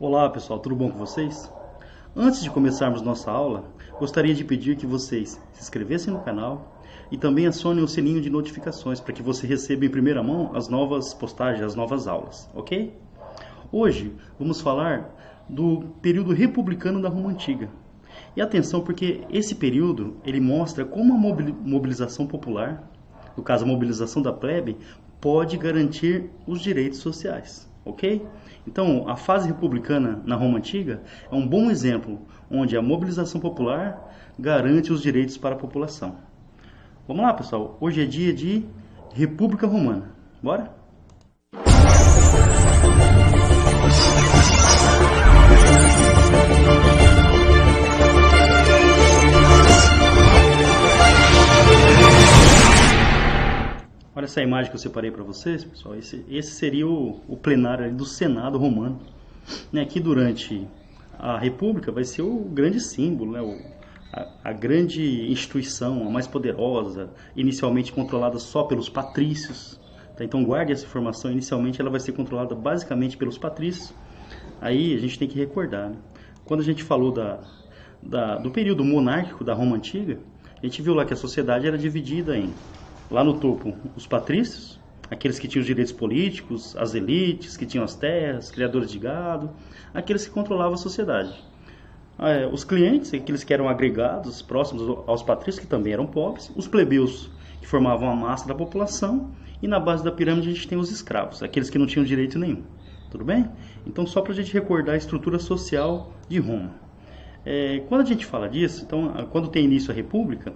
Olá pessoal, tudo bom com vocês? Antes de começarmos nossa aula, gostaria de pedir que vocês se inscrevessem no canal e também acionem o sininho de notificações para que você receba em primeira mão as novas postagens, as novas aulas, ok? Hoje vamos falar do período republicano da Roma Antiga. E atenção porque esse período ele mostra como a mobilização popular, no caso a mobilização da plebe, pode garantir os direitos sociais ok? Então, a fase republicana na Roma Antiga é um bom exemplo onde a mobilização popular garante os direitos para a população. Vamos lá, pessoal. Hoje é dia de República Romana. Bora? Olha essa imagem que eu separei para vocês, pessoal. Esse, esse seria o, o plenário do Senado romano. Né, aqui durante a República vai ser o grande símbolo, né, o, a, a, grande instituição, a mais poderosa, inicialmente controlada só pelos patrícios. Tá? Então guarde essa informação, inicialmente ela vai ser controlada basicamente pelos patrícios. Aí a gente tem que recordar, né? quando a gente falou da, da, do período monárquico da Roma Antiga, a gente viu lá que a sociedade era dividida em Lá no topo, os patrícios, aqueles que tinham os direitos políticos, as elites, que tinham as terras, criadores de gado, aqueles que controlavam a sociedade. Ah, é, os clientes, aqueles que eram agregados, próximos aos patrícios, que também eram pobres, os plebeus, que formavam a massa da população, e na base da pirâmide a gente tem os escravos, aqueles que não tinham direito nenhum. Tudo bem? Então, só para a gente recordar a estrutura social de Roma. É, quando a gente fala disso, então, quando tem início a república,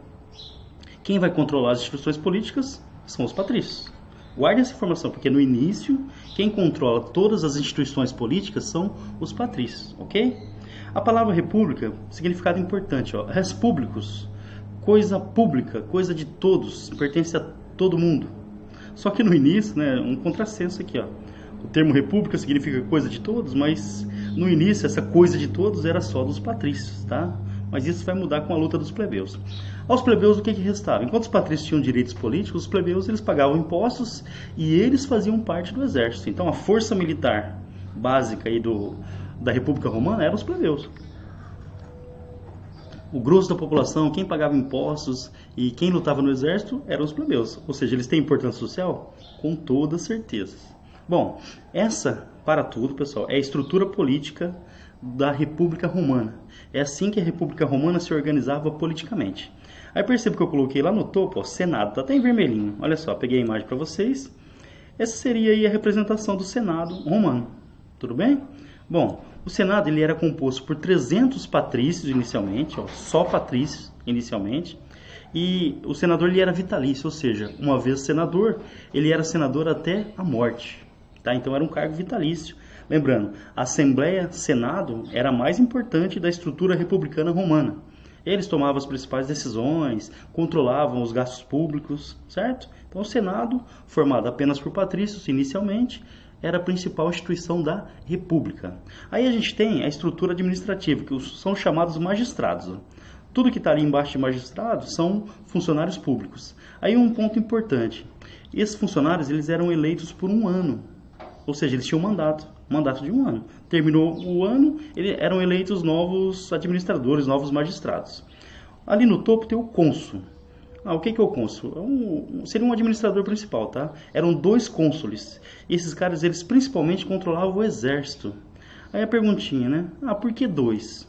quem vai controlar as instituições políticas são os patrícios. Guarde essa informação, porque no início, quem controla todas as instituições políticas são os patrícios, ok? A palavra república, significado importante, ó, res públicos, coisa pública, coisa de todos, pertence a todo mundo. Só que no início, né, um contrassenso aqui, ó. O termo república significa coisa de todos, mas no início essa coisa de todos era só dos patrícios, tá? mas isso vai mudar com a luta dos plebeus. Aos plebeus o que, que restava? Enquanto os patrícios tinham direitos políticos, os plebeus eles pagavam impostos e eles faziam parte do exército. Então a força militar básica aí do, da República Romana eram os plebeus. O grosso da população, quem pagava impostos e quem lutava no exército eram os plebeus. Ou seja, eles têm importância social? Com toda certeza. Bom, essa, para tudo, pessoal, é a estrutura política da República Romana. É assim que a República Romana se organizava politicamente. Aí perceba que eu coloquei lá no topo, ó, Senado, tá até em vermelhinho. Olha só, peguei a imagem para vocês. Essa seria aí a representação do Senado romano. Tudo bem? Bom, o Senado ele era composto por 300 patrícios inicialmente, ó, só patrícios inicialmente. E o senador ele era vitalício, ou seja, uma vez senador, ele era senador até a morte. Tá? Então era um cargo vitalício Lembrando, a Assembleia Senado era a mais importante da estrutura republicana romana. Eles tomavam as principais decisões, controlavam os gastos públicos, certo? Então, o Senado, formado apenas por patrícios inicialmente, era a principal instituição da República. Aí a gente tem a estrutura administrativa, que são chamados magistrados. Tudo que está ali embaixo de magistrados são funcionários públicos. Aí um ponto importante: esses funcionários eles eram eleitos por um ano, ou seja, eles tinham mandato mandato de um ano. Terminou o ano, ele, eram eleitos novos administradores, novos magistrados. Ali no topo tem o cônsul. Ah, o que, que é o cônsul? É um, seria um administrador principal, tá? Eram dois cônsules. E esses caras, eles principalmente controlavam o exército. Aí a perguntinha, né? Ah, por que dois?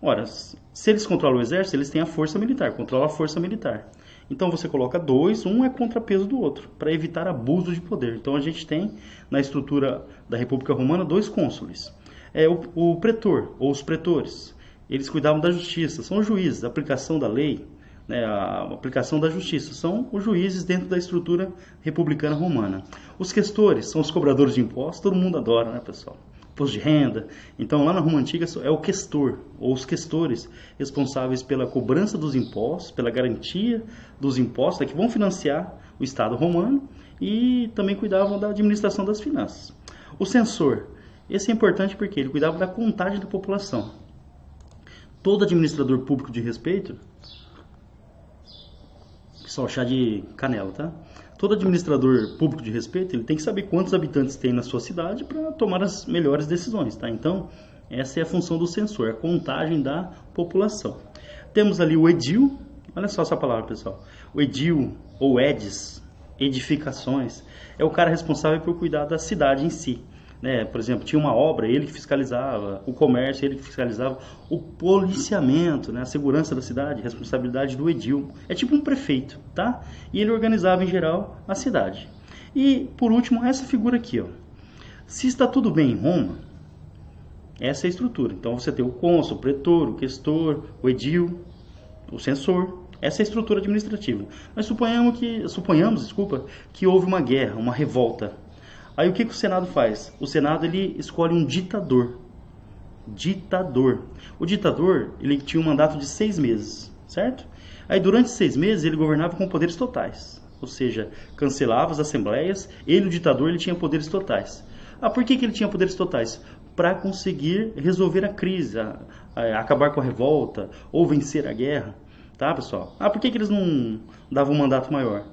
Ora, se eles controlam o exército, eles têm a força militar, controlam a força militar. Então você coloca dois, um é contrapeso do outro, para evitar abuso de poder. Então a gente tem na estrutura da República Romana dois cônsules. É o, o pretor ou os pretores. Eles cuidavam da justiça, são os juízes, aplicação da lei, né, a aplicação da justiça, são os juízes dentro da estrutura republicana romana. Os questores são os cobradores de impostos, todo mundo adora, né, pessoal? Imposto de renda. Então, lá na Roma Antiga é o questor, ou os questores, responsáveis pela cobrança dos impostos, pela garantia dos impostos, é que vão financiar o Estado romano e também cuidavam da administração das finanças. O censor, esse é importante porque ele cuidava da contagem da população. Todo administrador público de respeito, só chá de canela, tá? Todo administrador público de respeito, ele tem que saber quantos habitantes tem na sua cidade para tomar as melhores decisões, tá? Então, essa é a função do censor, a contagem da população. Temos ali o edil, olha só essa palavra, pessoal. O edil, ou edis, edificações, é o cara responsável por cuidar da cidade em si. Né? Por exemplo, tinha uma obra, ele que fiscalizava, o comércio, ele que fiscalizava, o policiamento, né? a segurança da cidade, responsabilidade do edil. É tipo um prefeito, tá? E ele organizava em geral a cidade. E por último, essa figura aqui, ó. Se está tudo bem em Roma, essa é a estrutura. Então você tem o cônsul, o pretor, o questor, o edil, o censor. Essa é a estrutura administrativa. Mas suponhamos que, suponhamos, desculpa, que houve uma guerra, uma revolta Aí o que, que o Senado faz? O Senado ele escolhe um ditador. Ditador. O ditador ele tinha um mandato de seis meses, certo? Aí durante seis meses ele governava com poderes totais, ou seja, cancelava as assembleias. Ele, o ditador, ele tinha poderes totais. Ah, por que, que ele tinha poderes totais? Para conseguir resolver a crise, a, a, acabar com a revolta ou vencer a guerra, tá, pessoal? Ah, por que, que eles não davam um mandato maior?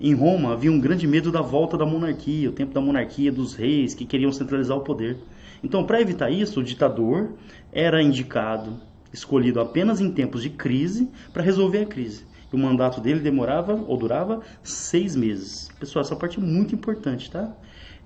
Em Roma havia um grande medo da volta da monarquia, o tempo da monarquia, dos reis que queriam centralizar o poder. Então, para evitar isso, o ditador era indicado, escolhido apenas em tempos de crise para resolver a crise. E o mandato dele demorava ou durava seis meses. Pessoal, essa parte é muito importante, tá?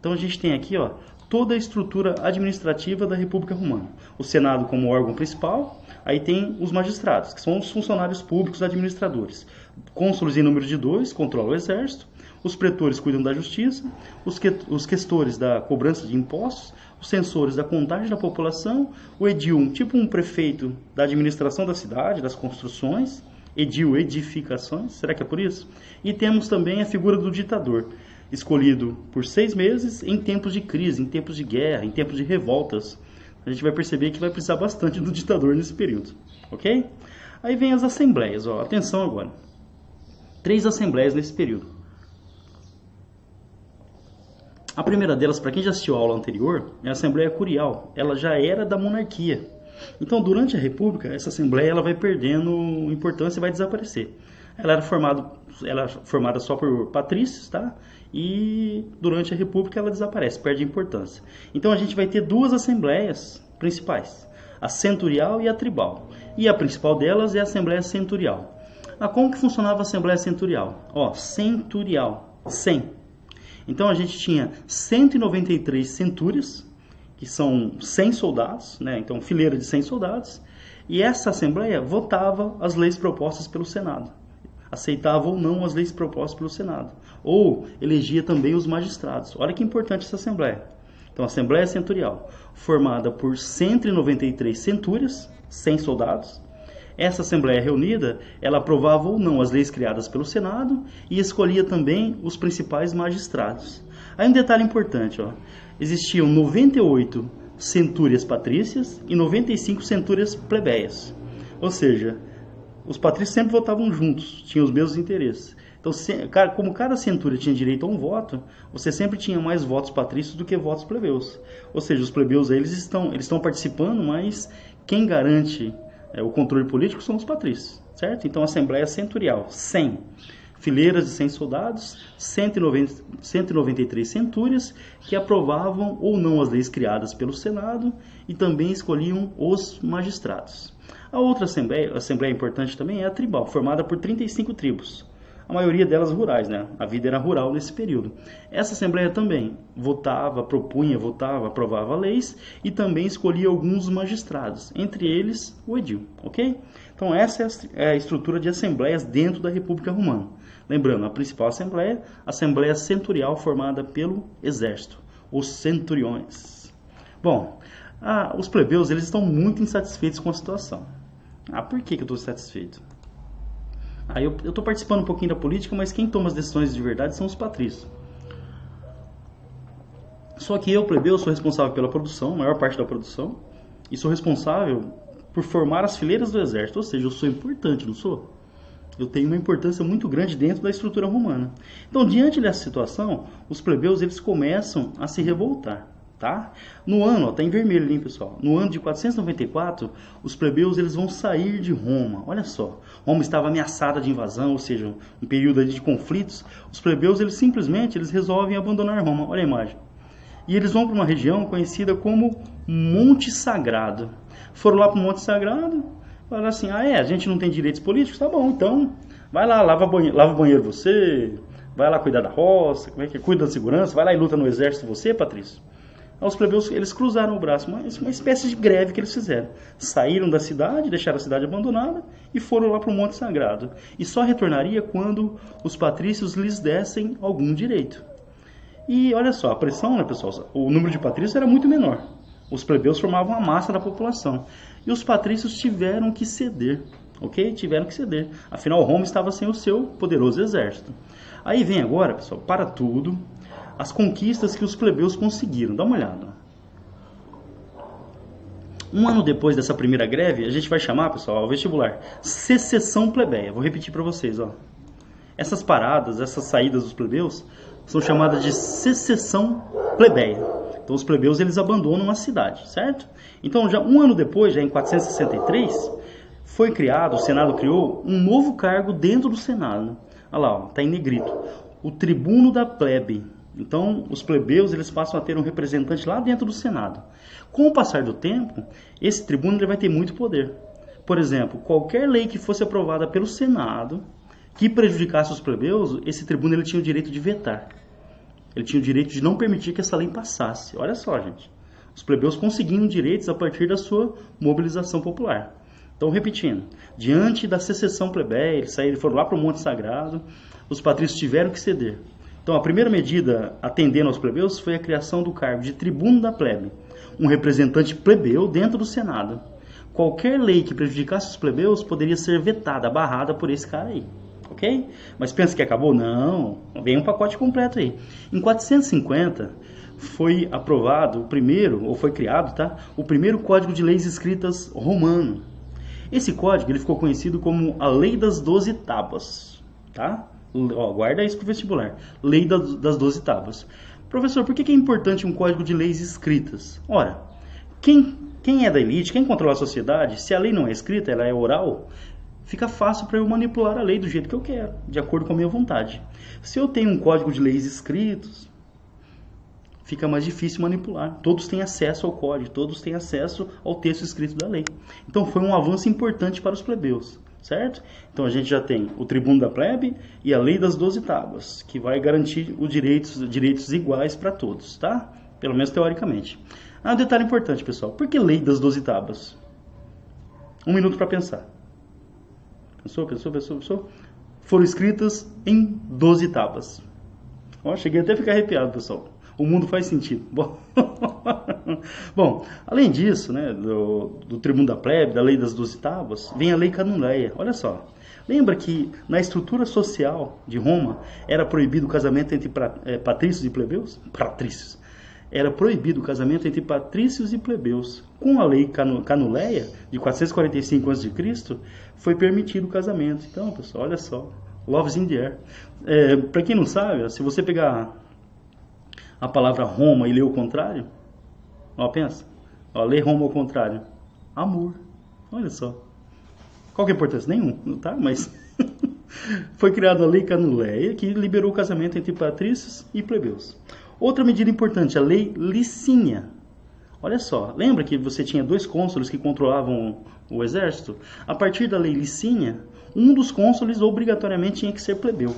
Então a gente tem aqui, ó, toda a estrutura administrativa da República Romana. O Senado como órgão principal, aí tem os magistrados, que são os funcionários públicos administradores. Cônsules em número de dois controlam o exército, os pretores cuidam da justiça, os, que, os questores da cobrança de impostos, os censores da contagem da população, o edil, tipo um prefeito da administração da cidade, das construções, edil, edificações, será que é por isso? E temos também a figura do ditador, escolhido por seis meses em tempos de crise, em tempos de guerra, em tempos de revoltas. A gente vai perceber que vai precisar bastante do ditador nesse período, ok? Aí vem as assembleias, ó, atenção agora. Três assembleias nesse período. A primeira delas, para quem já assistiu a aula anterior, é a Assembleia Curial. Ela já era da monarquia. Então, durante a República, essa Assembleia ela vai perdendo importância e vai desaparecer. Ela era, formado, ela era formada só por patrícios, tá? e durante a República ela desaparece, perde importância. Então a gente vai ter duas assembleias principais, a centurial e a tribal. E a principal delas é a Assembleia Centurial. Ah, como que funcionava a Assembleia Centurial? Ó, centurial, 100. Então a gente tinha 193 centúrias, que são 100 soldados, né? então fileira de 100 soldados, e essa Assembleia votava as leis propostas pelo Senado aceitava ou não as leis propostas pelo Senado, ou elegia também os magistrados. Olha que importante essa Assembleia. Então, a Assembleia Centurial, formada por 193 centúrias, 100 soldados. Essa Assembleia reunida, ela aprovava ou não as leis criadas pelo Senado e escolhia também os principais magistrados. Aí um detalhe importante, ó. existiam 98 centúrias patrícias e 95 centúrias plebeias. Ou seja, os patrícios sempre votavam juntos, tinham os mesmos interesses. Então, como cada centúria tinha direito a um voto, você sempre tinha mais votos patrícios do que votos plebeus. Ou seja, os plebeus eles estão, eles estão participando, mas quem garante é, o controle político são os patrícios, certo? Então, a Assembleia Centurial, 100 fileiras de 100 soldados, 190, 193 centúrias que aprovavam ou não as leis criadas pelo Senado e também escolhiam os magistrados. A outra assembleia, assembleia importante também é a tribal, formada por 35 tribos. A maioria delas rurais, né? A vida era rural nesse período. Essa assembleia também votava, propunha, votava, aprovava leis e também escolhia alguns magistrados, entre eles o edil, ok? Então essa é a estrutura de assembleias dentro da República Romana. Lembrando, a principal assembleia, a assembleia centurial formada pelo exército, os centuriões. Bom, ah, os plebeus eles estão muito insatisfeitos com a situação. Ah, por que, que eu estou satisfeito? Ah, eu estou participando um pouquinho da política, mas quem toma as decisões de verdade são os patrícios. Só que eu, plebeu, sou responsável pela produção, maior parte da produção, e sou responsável por formar as fileiras do exército, ou seja, eu sou importante, não sou? Eu tenho uma importância muito grande dentro da estrutura romana. Então, diante dessa situação, os plebeus eles começam a se revoltar. Tá? No ano, ó, tá em vermelho ali, pessoal. No ano de 494, os plebeus eles vão sair de Roma. Olha só, Roma estava ameaçada de invasão, ou seja, um período de conflitos. Os plebeus eles simplesmente eles resolvem abandonar Roma. Olha a imagem. E eles vão para uma região conhecida como Monte Sagrado. Foram lá para o Monte Sagrado, falaram assim: "Ah, é, a gente não tem direitos políticos, tá bom, então vai lá, lava lava banheiro você, vai lá cuidar da roça, como é que é? cuida da segurança, vai lá e luta no exército você, Patrício. Os plebeus, eles cruzaram o braço, uma, uma espécie de greve que eles fizeram. Saíram da cidade, deixaram a cidade abandonada e foram lá para o Monte Sagrado. E só retornaria quando os patrícios lhes dessem algum direito. E olha só, a pressão, né, pessoal? O número de patrícios era muito menor. Os plebeus formavam a massa da população. E os patrícios tiveram que ceder, ok? Tiveram que ceder. Afinal, Roma estava sem o seu poderoso exército. Aí vem agora, pessoal, para tudo, as conquistas que os plebeus conseguiram. Dá uma olhada. Um ano depois dessa primeira greve, a gente vai chamar, pessoal, o vestibular, secessão plebeia. Vou repetir para vocês, ó. Essas paradas, essas saídas dos plebeus são chamadas de secessão plebeia. Então os plebeus eles abandonam a cidade, certo? Então já um ano depois, já em 463, foi criado, o Senado criou um novo cargo dentro do Senado. Olha lá, ó, tá em negrito. O tribuno da plebe. Então, os plebeus eles passam a ter um representante lá dentro do Senado. Com o passar do tempo, esse tribuno ele vai ter muito poder. Por exemplo, qualquer lei que fosse aprovada pelo Senado que prejudicasse os plebeus, esse tribuno ele tinha o direito de vetar. Ele tinha o direito de não permitir que essa lei passasse. Olha só, gente. Os plebeus conseguiam direitos a partir da sua mobilização popular. Então, repetindo, diante da secessão plebeia, eles foram lá para o Monte Sagrado, os patrícios tiveram que ceder. Então, a primeira medida atendendo aos plebeus foi a criação do cargo de tribuno da plebe, um representante plebeu dentro do Senado. Qualquer lei que prejudicasse os plebeus poderia ser vetada, barrada por esse cara aí. Ok? Mas pensa que acabou? Não, vem um pacote completo aí. Em 450 foi aprovado o primeiro, ou foi criado, tá? O primeiro Código de Leis Escritas romano. Esse código ele ficou conhecido como a Lei das Doze Tábuas, tá? Ó, guarda isso para o vestibular. Lei das, das Doze Tábuas. Professor, por que, que é importante um código de leis escritas? Ora, quem, quem é da elite, quem controla a sociedade, se a lei não é escrita, ela é oral, fica fácil para eu manipular a lei do jeito que eu quero, de acordo com a minha vontade. Se eu tenho um código de leis escritos, fica mais difícil manipular. Todos têm acesso ao código, todos têm acesso ao texto escrito da lei. Então foi um avanço importante para os plebeus certo? Então a gente já tem o tribuno da plebe e a lei das doze tábuas, que vai garantir os direitos, direitos iguais para todos, tá? Pelo menos teoricamente. Ah, um detalhe importante, pessoal. Por que lei das doze tábuas? Um minuto para pensar. Pensou, pensou, pensou, pensou? Foram escritas em doze tábuas. Ó, cheguei até a ficar arrepiado, pessoal. O mundo faz sentido. Bom, Bom além disso, né, do, do tribuno da plebe, da lei das doze tábuas, vem a lei canuleia. Olha só. Lembra que na estrutura social de Roma era proibido o casamento entre é, patrícios e plebeus? Patrícios. Era proibido o casamento entre patrícios e plebeus. Com a lei canuleia de 445 a.C., foi permitido o casamento. Então, pessoal, olha só. Love's in the air. É, Para quem não sabe, se você pegar a palavra Roma e ler o contrário, ó, pensa, ó, lê Roma ao contrário, amor, olha só. Qual que é a importância? Nenhum, tá? Mas foi criada a lei canuleia que liberou o casamento entre patrícios e plebeus. Outra medida importante, a lei Licínia. Olha só, lembra que você tinha dois cônsules que controlavam o exército? A partir da lei Licínia, um dos cônsules obrigatoriamente tinha que ser plebeu.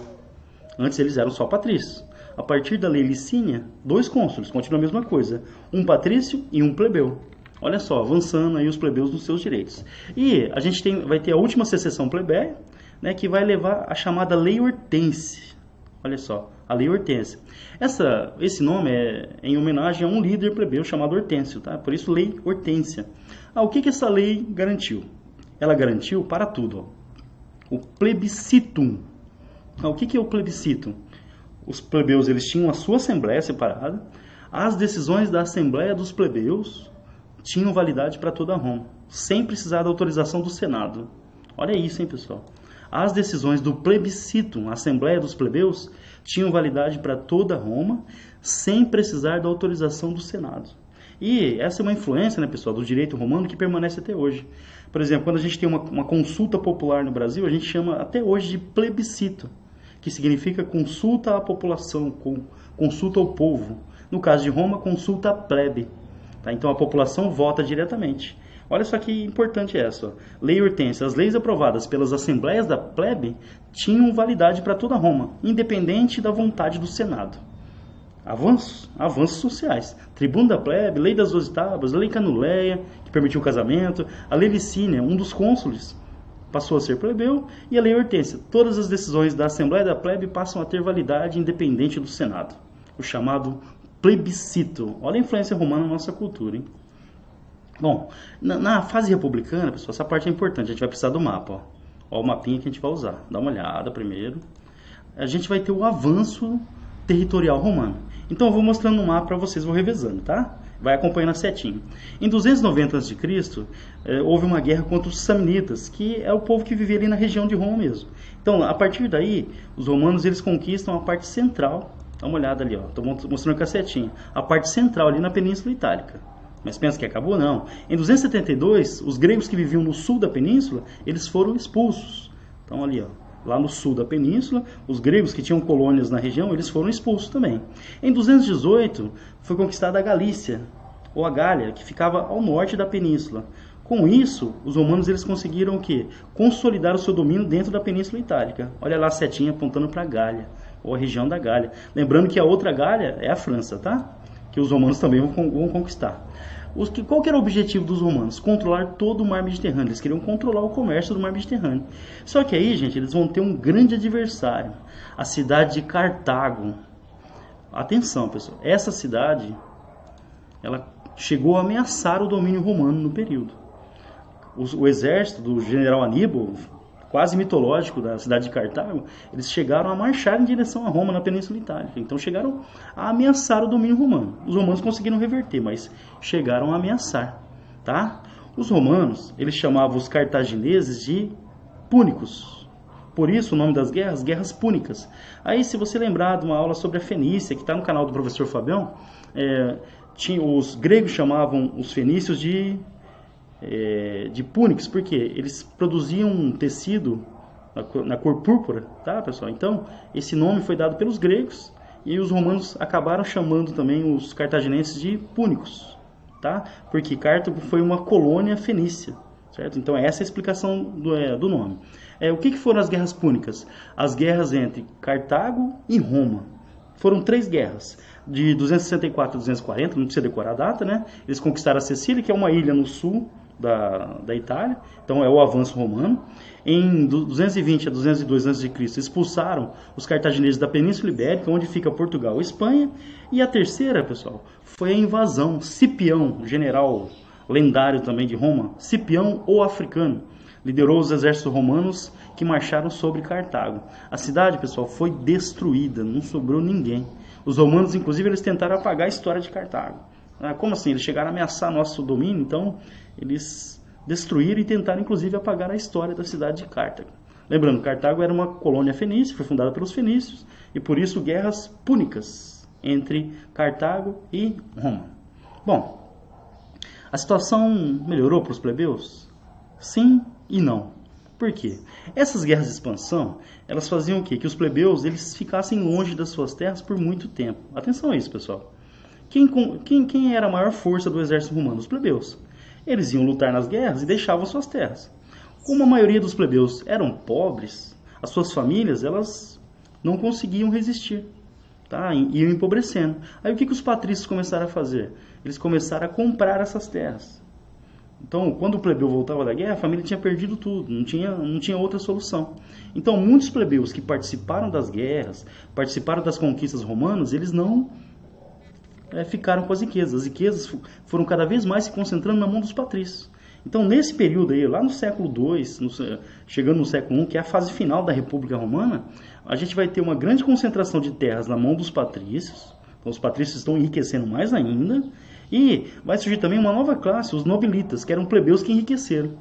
Antes eles eram só patrícios a partir da lei Licínia, dois cônsules, continua a mesma coisa, um patrício e um plebeu. Olha só, avançando aí os plebeus nos seus direitos. E a gente tem, vai ter a última secessão plebeia, né, que vai levar a chamada Lei Hortense. Olha só, a Lei Hortense. Essa, esse nome é em homenagem a um líder plebeu chamado Hortêncio, tá? Por isso Lei Hortência. Ah, o que, que essa lei garantiu? Ela garantiu para tudo. Ó, o plebiscitum. Ah, o que, que é o plebiscito? Os plebeus eles tinham a sua assembleia separada, as decisões da assembleia dos plebeus tinham validade para toda Roma, sem precisar da autorização do Senado. Olha isso, hein, pessoal. as decisões do plebiscito, a Assembleia dos Plebeus, tinham validade para toda Roma, sem precisar da autorização do Senado. E essa é uma influência, né, pessoal, do direito romano que permanece até hoje. Por exemplo, quando a gente tem uma, uma consulta popular no Brasil, a gente chama até hoje de plebiscito, que significa consulta à população, consulta ao povo. No caso de Roma, consulta à plebe. Tá? Então a população vota diretamente. Olha só que importante é essa. Lei Hortência. As leis aprovadas pelas assembleias da plebe tinham validade para toda Roma, independente da vontade do Senado. Avanços, avanços sociais. Tribuno da plebe, lei das doze tábuas, lei canuleia, que permitiu o casamento, a lei licínia, um dos cônsules, passou a ser plebeu, e a lei hortência. Todas as decisões da Assembleia da Plebe passam a ter validade independente do Senado. O chamado plebiscito. Olha a influência romana na nossa cultura, hein? Bom, na, na, fase republicana, pessoal, essa parte é importante. A gente vai precisar do mapa. Ó. ó, o mapinha que a gente vai usar. Dá uma olhada primeiro. A gente vai ter o avanço territorial romano. Então eu vou mostrando o mapa para vocês, vou revezando, tá? Vai acompanhando a setinha. Em 290 a.C., eh, houve uma guerra contra os Samnitas, que é o povo que vivia ali na região de Roma mesmo. Então, a partir daí, os romanos eles conquistam a parte central. Dá uma olhada ali. Estou mostrando com a setinha. A parte central ali na Península Itálica. Mas pensa que acabou? Não. Em 272, os gregos que viviam no sul da península, eles foram expulsos. Então ali, ó, lá no sul da península, os gregos que tinham colônias na região, eles foram expulsos também. Em 218, foi conquistada a Galícia, ou a Gália, que ficava ao norte da península. Com isso, os romanos eles conseguiram o quê? Consolidar o seu domínio dentro da Península Itálica. Olha lá a setinha apontando para a Gália, ou a região da Gália. Lembrando que a outra Gália é a França, tá? Que os romanos também vão, vão conquistar. Os que, qual era o objetivo dos romanos? Controlar todo o mar Mediterrâneo. Eles queriam controlar o comércio do mar Mediterrâneo. Só que aí, gente, eles vão ter um grande adversário. A cidade de Cartago. Atenção, pessoal. Essa cidade, ela chegou a ameaçar o domínio romano no período. O, o exército do general Aníbal quase mitológico da cidade de Cartago, eles chegaram a marchar em direção a Roma na Península Itálica. Então chegaram a ameaçar o domínio romano. Os romanos conseguiram reverter, mas chegaram a ameaçar, tá? Os romanos, eles chamavam os cartagineses de púnicos. Por isso o nome das guerras, guerras púnicas. Aí se você lembrar de uma aula sobre a Fenícia, que está no canal do professor Fabião, é, tinha, os gregos chamavam os fenícios de é, de púnicos, porque eles produziam um tecido na cor, na cor púrpura, tá, pessoal? Então, esse nome foi dado pelos gregos e os romanos acabaram chamando também os cartaginenses de púnicos, tá? Porque Cartago foi uma colônia fenícia, certo? Então, essa é a explicação do, é, do nome. É, o que, que foram as guerras púnicas? As guerras entre Cartago e Roma. Foram três guerras de 264 a 240, não precisa decorar a data, né? Eles conquistaram a Sicília, que é uma ilha no sul da, da Itália, então é o avanço romano. Em 220 a 202 a.C., expulsaram os cartagineses da Península Ibérica, onde fica Portugal e Espanha. E a terceira, pessoal, foi a invasão. Cipião, general lendário também de Roma, Cipião ou africano, liderou os exércitos romanos que marcharam sobre Cartago. A cidade, pessoal, foi destruída, não sobrou ninguém. Os romanos, inclusive, eles tentaram apagar a história de Cartago. Ah, como assim? Eles chegaram a ameaçar nosso domínio, então eles destruíram e tentaram inclusive apagar a história da cidade de Cartago. Lembrando, Cartago era uma colônia fenícia, foi fundada pelos fenícios, e por isso guerras púnicas entre Cartago e Roma. Bom, a situação melhorou para os plebeus? Sim e não. Por quê? Essas guerras de expansão, elas faziam o quê? Que os plebeus eles ficassem longe das suas terras por muito tempo. Atenção a isso, pessoal. Quem, quem, quem era a maior força do exército romano? Os plebeus. Eles iam lutar nas guerras e deixavam suas terras. Como a maioria dos plebeus eram pobres, as suas famílias elas não conseguiam resistir, tá? iam empobrecendo. Aí o que, que os patrícios começaram a fazer? Eles começaram a comprar essas terras. Então, quando o plebeu voltava da guerra, a família tinha perdido tudo, não tinha, não tinha outra solução. Então, muitos plebeus que participaram das guerras, participaram das conquistas romanas, eles não é, ficaram com as riquezas. As riquezas foram cada vez mais se concentrando na mão dos patrícios. Então, nesse período aí, lá no século II, no, chegando no século I, que é a fase final da República Romana, a gente vai ter uma grande concentração de terras na mão dos patrícios. Então, os patrícios estão enriquecendo mais ainda. E vai surgir também uma nova classe, os nobilitas, que eram plebeus que enriqueceram.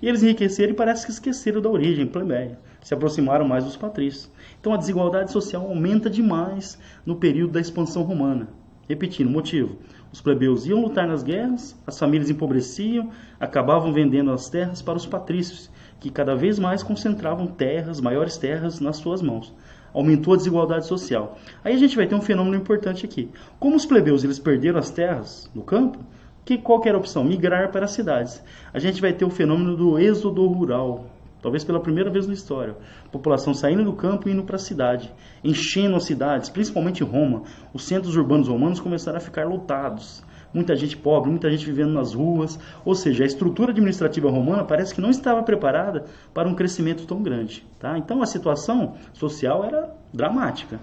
E eles enriqueceram e parece que esqueceram da origem plebeia. se aproximaram mais dos patrícios. Então a desigualdade social aumenta demais no período da expansão romana. Repetindo, motivo: os plebeus iam lutar nas guerras, as famílias empobreciam, acabavam vendendo as terras para os patrícios, que cada vez mais concentravam terras, maiores terras, nas suas mãos. Aumentou a desigualdade social. Aí a gente vai ter um fenômeno importante aqui. Como os plebeus eles perderam as terras no campo, que qual era a opção? Migrar para as cidades. A gente vai ter o fenômeno do êxodo rural, talvez pela primeira vez na história. A população saindo do campo e indo para a cidade, enchendo as cidades, principalmente Roma. Os centros urbanos romanos começaram a ficar lotados. Muita gente pobre, muita gente vivendo nas ruas. Ou seja, a estrutura administrativa romana parece que não estava preparada para um crescimento tão grande. Tá? Então a situação social era dramática.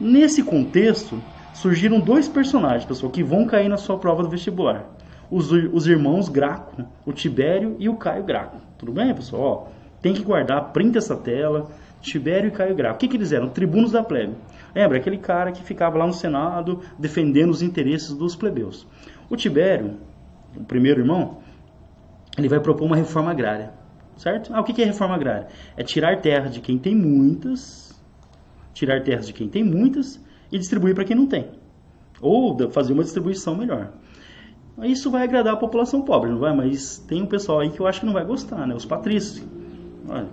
Nesse contexto, surgiram dois personagens, pessoal, que vão cair na sua prova do vestibular. Os, os irmãos Graco, o Tibério e o Caio Graco. Tudo bem, pessoal? Ó, tem que guardar, printa essa tela. Tibério e Caio Graco. O que, que eles eram? Tribunos da plebe. Lembra? Aquele cara que ficava lá no Senado defendendo os interesses dos plebeus. O Tibério, o primeiro irmão, ele vai propor uma reforma agrária. Certo? Ah, o que, que é reforma agrária? É tirar terra de quem tem muitas, tirar terras de quem tem muitas e distribuir para quem não tem. Ou fazer uma distribuição melhor. Isso vai agradar a população pobre, não vai? Mas tem um pessoal aí que eu acho que não vai gostar, né? Os patrícios.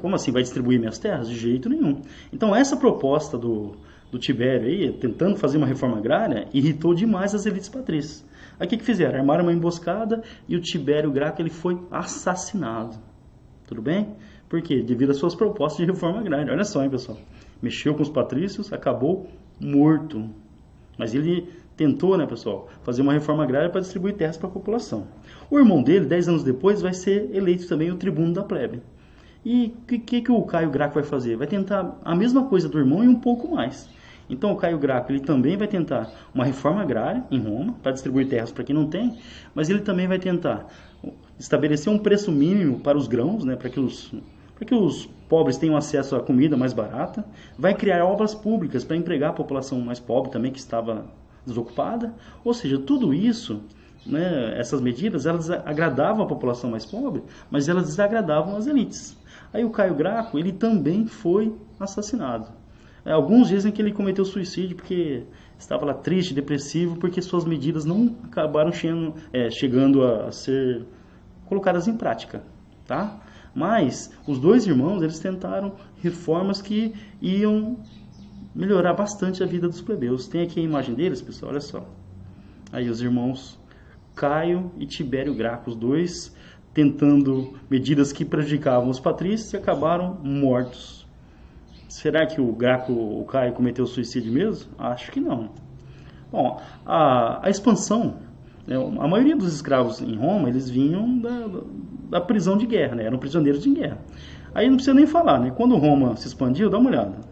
Como assim? Vai distribuir minhas terras? De jeito nenhum. Então, essa proposta do, do Tibério aí, tentando fazer uma reforma agrária, irritou demais as elites patrícias. Aí o que, que fizeram? Armaram uma emboscada e o Tibério Graco ele foi assassinado. Tudo bem? Por quê? Devido às suas propostas de reforma agrária. Olha só, hein, pessoal. Mexeu com os patrícios, acabou morto. Mas ele tentou, né, pessoal, fazer uma reforma agrária para distribuir terras para a população. O irmão dele, dez anos depois, vai ser eleito também o tribuno da plebe. E o que, que, que, o Caio Graco vai fazer? Vai tentar a mesma coisa do irmão e um pouco mais. Então o Caio Graco ele também vai tentar uma reforma agrária em Roma para distribuir terras para quem não tem, mas ele também vai tentar estabelecer um preço mínimo para os grãos, né, para que os para que os pobres tenham acesso à comida mais barata, vai criar obras públicas para empregar a população mais pobre também que estava desocupada. Ou seja, tudo isso, né, essas medidas, elas agradavam a população mais pobre, mas elas desagradavam as elites. Aí o Caio Graco, ele também foi assassinado. É, alguns dizem que ele cometeu suicídio porque estava lá triste, depressivo, porque suas medidas não acabaram chegando, é, chegando a ser colocadas em prática, tá? Mas os dois irmãos, eles tentaram reformas que iam melhorar bastante a vida dos plebeus. Tem aqui a imagem deles, pessoal, olha só. Aí os irmãos Caio e Tibério Graco, os dois tentando medidas que prejudicavam os patrícios e acabaram mortos. Será que o Graco, o Caio, cometeu suicídio mesmo? Acho que não. Bom, a, a expansão, né, a maioria dos escravos em Roma, eles vinham da, da prisão de guerra, né, eram prisioneiros de guerra. Aí não precisa nem falar, né? Quando Roma se expandiu, dá uma olhada.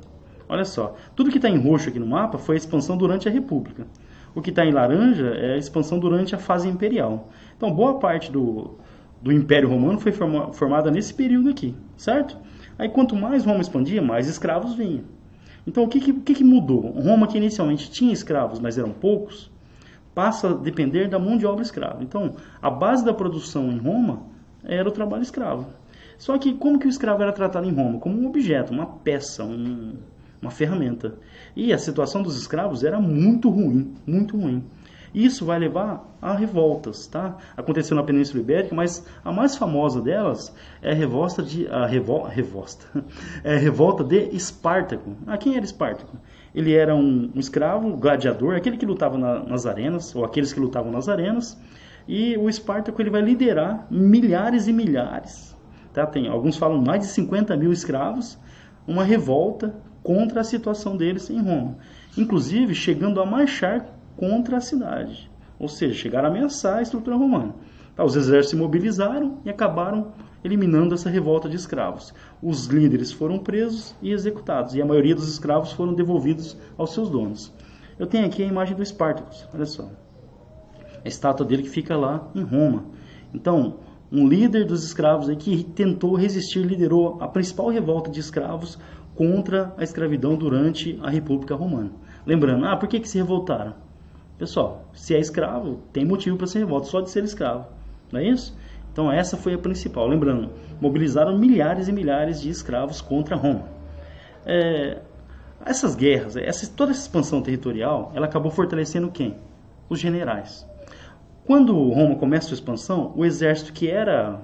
Olha só, tudo que está em roxo aqui no mapa foi a expansão durante a República. O que está em laranja é a expansão durante a fase imperial. Então, boa parte do, do Império Romano foi formada nesse período aqui, certo? Aí quanto mais Roma expandia, mais escravos vinham. Então o que, que, que, mudou? Roma que inicialmente tinha escravos, mas eram poucos, passa a depender da mão de obra escrava. Então a base da produção em Roma era o trabalho escravo. Só que como que o escravo era tratado em Roma? Como um objeto, uma peça, um, uma ferramenta. E a situação dos escravos era muito ruim, muito ruim. Isso vai levar a revoltas, tá? Aconteceu na Península Ibérica, mas a mais famosa delas é a revolta de a revol, revolta, é a revolta de Espartaco. Ah, quem era Espartaco? Ele era um, um escravo, gladiador, aquele que lutava na, nas arenas ou aqueles que lutavam nas arenas. E o Espartaco ele vai liderar milhares e milhares, tá? Tem alguns falam mais de 50 mil escravos, uma revolta contra a situação deles em Roma, inclusive chegando a marchar contra a cidade, ou seja, chegaram a ameaçar a estrutura romana. Tá, os exércitos se mobilizaram e acabaram eliminando essa revolta de escravos. Os líderes foram presos e executados, e a maioria dos escravos foram devolvidos aos seus donos. Eu tenho aqui a imagem do Espartacus, olha só. A estátua dele que fica lá em Roma. Então, um líder dos escravos aí que tentou resistir, liderou a principal revolta de escravos contra a escravidão durante a República Romana. Lembrando, ah, por que, que se revoltaram? Pessoal, se é escravo, tem motivo para ser revolta só de ser escravo. Não é isso? Então essa foi a principal. Lembrando, mobilizaram milhares e milhares de escravos contra Roma. É, essas guerras, essa, toda essa expansão territorial, ela acabou fortalecendo quem? Os generais. Quando Roma começa a expansão, o exército que era,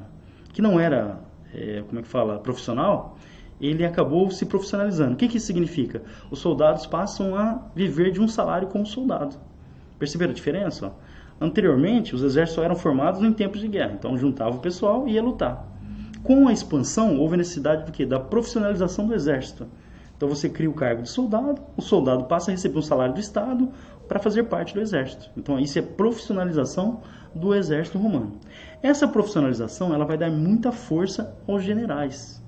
que não era, é, como é que fala, profissional, ele acabou se profissionalizando. O que, que isso significa? Os soldados passam a viver de um salário como soldado. Perceberam a diferença? Anteriormente, os exércitos eram formados em tempos de guerra, então juntava o pessoal e ia lutar. Com a expansão, houve a necessidade do quê? Da profissionalização do exército. Então você cria o cargo de soldado, o soldado passa a receber um salário do Estado para fazer parte do exército. Então isso é profissionalização do exército romano. Essa profissionalização ela vai dar muita força aos generais.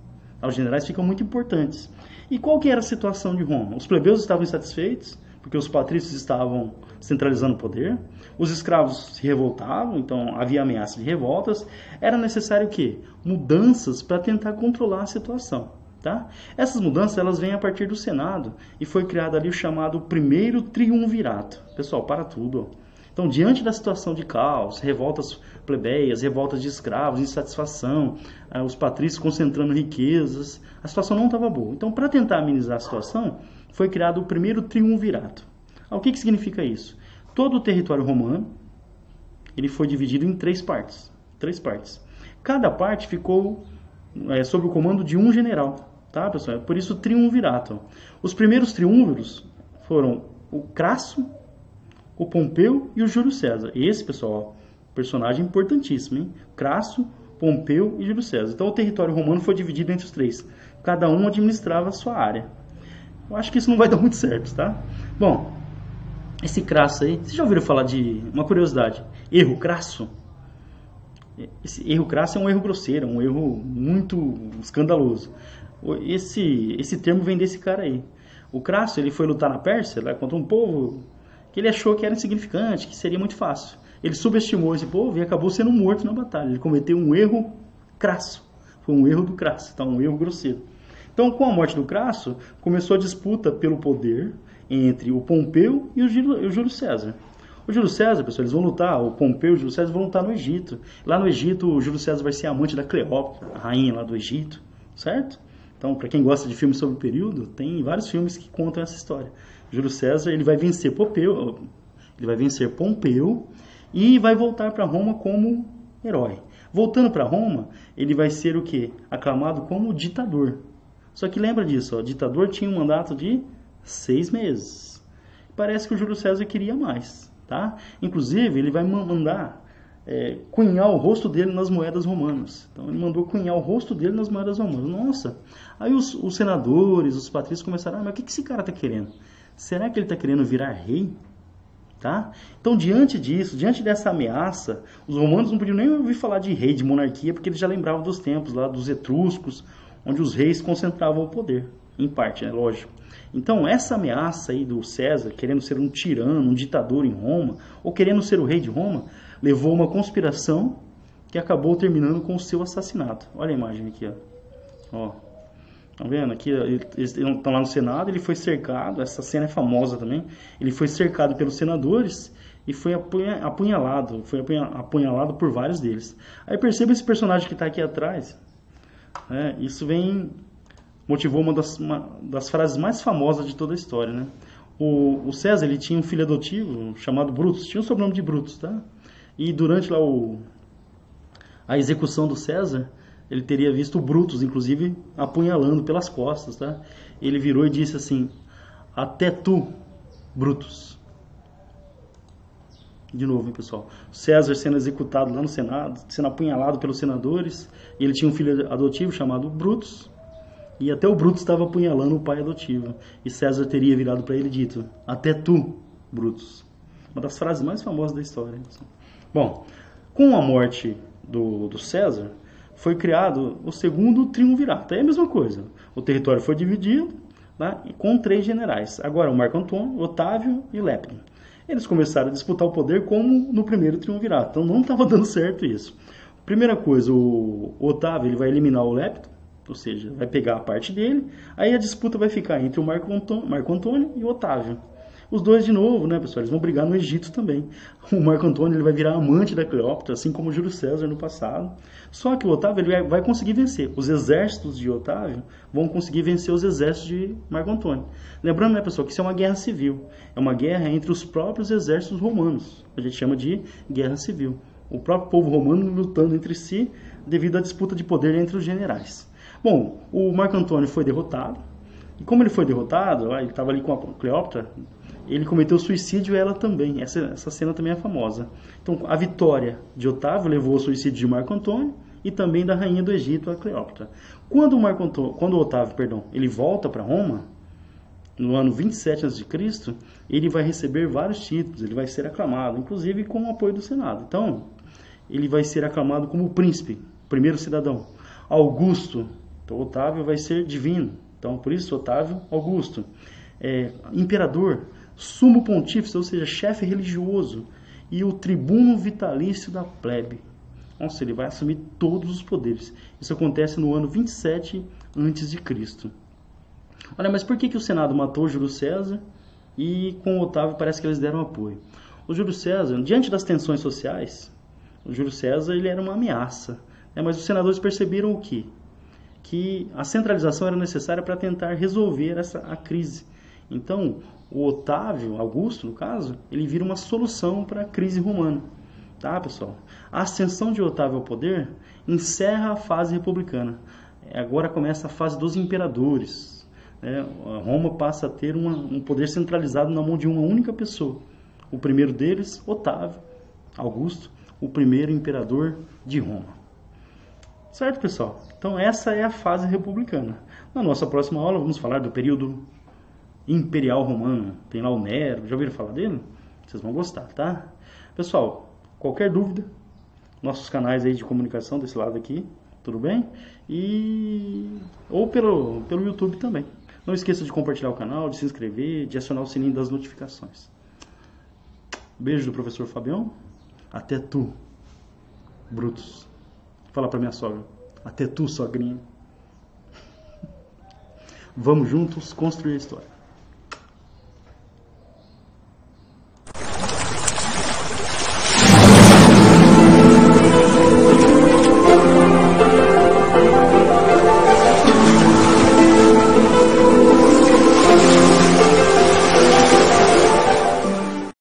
Os generais ficam muito importantes. E qual que era a situação de Roma? Os plebeus estavam insatisfeitos, porque os patrícios estavam centralizando o poder, os escravos se revoltavam, então havia ameaça de revoltas, era necessário o quê? Mudanças para tentar controlar a situação. Tá? Essas mudanças elas vêm a partir do Senado e foi criado ali o chamado primeiro triunvirato. Pessoal, para tudo. Então, diante da situação de caos, revoltas plebeias, revoltas de escravos, insatisfação, eh, os patrícios concentrando riquezas, a situação não estava boa. Então, para tentar amenizar a situação, foi criado o primeiro triunvirato. Ah, o que, que significa isso? Todo o território romano ele foi dividido em três partes. Três partes. Cada parte ficou é, sob o comando de um general. Tá, pessoal? Por isso triunvirato. Os primeiros triunviros foram o Crasso, o Pompeu e o Júlio César. Esse, pessoal, personagem importantíssimo, hein? Crasso, Pompeu e Júlio César. Então o território romano foi dividido entre os três. Cada um administrava a sua área. Eu acho que isso não vai dar muito certo, tá? Bom, esse crasso aí, vocês já ouviram falar de uma curiosidade? Erro crasso? Esse erro crasso é um erro grosseiro, um erro muito escandaloso. Esse, esse termo vem desse cara aí. O Crasso ele foi lutar na Pérsia lá, contra um povo que ele achou que era insignificante, que seria muito fácil. Ele subestimou esse povo e acabou sendo morto na batalha. Ele cometeu um erro crasso. Foi um erro do Crasso, tá? um erro grosseiro. Então, com a morte do Crasso, começou a disputa pelo poder entre o Pompeu e o Júlio César. O Júlio César, pessoal, eles vão lutar, o Pompeu e o Júlio César vão lutar no Egito. Lá no Egito, o Júlio César vai ser amante da Cleópatra, a rainha lá do Egito, certo? Então, para quem gosta de filmes sobre o período, tem vários filmes que contam essa história. Júlio César ele vai vencer Pompeu, ele vai vencer Pompeu e vai voltar para Roma como herói. Voltando para Roma, ele vai ser o que? Aclamado como ditador. Só que lembra disso, ó, ditador tinha um mandato de seis meses. Parece que o Júlio César queria mais, tá? Inclusive ele vai mandar é, cunhar o rosto dele nas moedas romanas. Então ele mandou cunhar o rosto dele nas moedas romanas. Nossa! Aí os, os senadores, os patrícios começaram, ah, mas o que, que esse cara está querendo? Será que ele está querendo virar rei? Tá? Então, diante disso, diante dessa ameaça, os romanos não podiam nem ouvir falar de rei, de monarquia, porque eles já lembravam dos tempos lá dos etruscos, onde os reis concentravam o poder, em parte, é né? lógico. Então, essa ameaça aí do César, querendo ser um tirano, um ditador em Roma, ou querendo ser o rei de Roma, levou uma conspiração que acabou terminando com o seu assassinato. Olha a imagem aqui, ó. ó. Tá vendo? Aqui eles estão lá no Senado, ele foi cercado, essa cena é famosa também. Ele foi cercado pelos senadores e foi apunhalado, foi apunhalado por vários deles. Aí perceba esse personagem que está aqui atrás. Né? Isso vem motivou uma das, uma das frases mais famosas de toda a história, né? O, o César ele tinha um filho adotivo chamado Brutus, tinha o sobrenome de Brutus, tá? E durante lá o, a execução do César, ele teria visto Brutus, inclusive, apunhalando pelas costas, tá? Ele virou e disse assim: Até tu, Brutus. De novo, hein, pessoal. César sendo executado lá no Senado, sendo apunhalado pelos senadores. Ele tinha um filho adotivo chamado Brutus. E até o Brutus estava apunhalando o pai adotivo. E César teria virado para ele e dito: Até tu, Brutus. Uma das frases mais famosas da história. Bom, com a morte do, do César, foi criado o segundo triunvirato. É a mesma coisa. O território foi dividido né, com três generais. Agora o Marco Antônio, Otávio e Lepidum. Eles começaram a disputar o poder como no primeiro triunvirato. Então não estava dando certo isso. Primeira coisa, o Otávio ele vai eliminar o Lepidum, ou seja, vai pegar a parte dele. Aí a disputa vai ficar entre o Marco Antônio, Marco Antônio e o Otávio. Os dois de novo, né, pessoal? Eles vão brigar no Egito também. O Marco Antônio ele vai virar amante da Cleópatra, assim como o Júlio César no passado. Só que o Otávio ele vai conseguir vencer. Os exércitos de Otávio vão conseguir vencer os exércitos de Marco Antônio. Lembrando, né, pessoal, que isso é uma guerra civil. É uma guerra entre os próprios exércitos romanos. A gente chama de guerra civil. O próprio povo romano lutando entre si devido à disputa de poder entre os generais. Bom, o Marco Antônio foi derrotado. E como ele foi derrotado, ele estava ali com a Cleópatra, ele cometeu suicídio ela também. Essa, essa cena também é famosa. Então, a vitória de Otávio levou ao suicídio de Marco Antônio e também da rainha do Egito, a Cleópatra. Quando, Marco Antônio, quando Otávio perdão, ele volta para Roma, no ano 27 a.C., ele vai receber vários títulos, ele vai ser aclamado, inclusive com o apoio do Senado. Então, ele vai ser aclamado como príncipe, primeiro cidadão. Augusto, então Otávio vai ser divino. Então, por isso, Otávio Augusto. É, imperador, sumo pontífice, ou seja, chefe religioso, e o tribuno vitalício da plebe. Nossa, ele vai assumir todos os poderes. Isso acontece no ano 27 a.C. Olha, mas por que, que o Senado matou Júlio César e com Otávio parece que eles deram apoio? O Júlio César, diante das tensões sociais, o Júlio César ele era uma ameaça. Né? Mas os senadores perceberam o quê? Que a centralização era necessária para tentar resolver essa a crise. Então, o Otávio, Augusto no caso, ele vira uma solução para a crise romana. Tá, pessoal? A ascensão de Otávio ao poder encerra a fase republicana. Agora começa a fase dos imperadores. Né? Roma passa a ter uma, um poder centralizado na mão de uma única pessoa. O primeiro deles, Otávio, Augusto, o primeiro imperador de Roma. Certo, pessoal? Então essa é a fase republicana. Na nossa próxima aula vamos falar do período imperial romano. Tem lá o Nero, já ouviram falar dele? Vocês vão gostar, tá? Pessoal, qualquer dúvida, nossos canais aí de comunicação desse lado aqui, tudo bem? E ou pelo pelo YouTube também. Não esqueça de compartilhar o canal, de se inscrever, de acionar o sininho das notificações. Beijo do professor Fabião. Até tu, Brutus. Fala pra minha sogra. Até tu, sogrinha. Vamos juntos construir a história.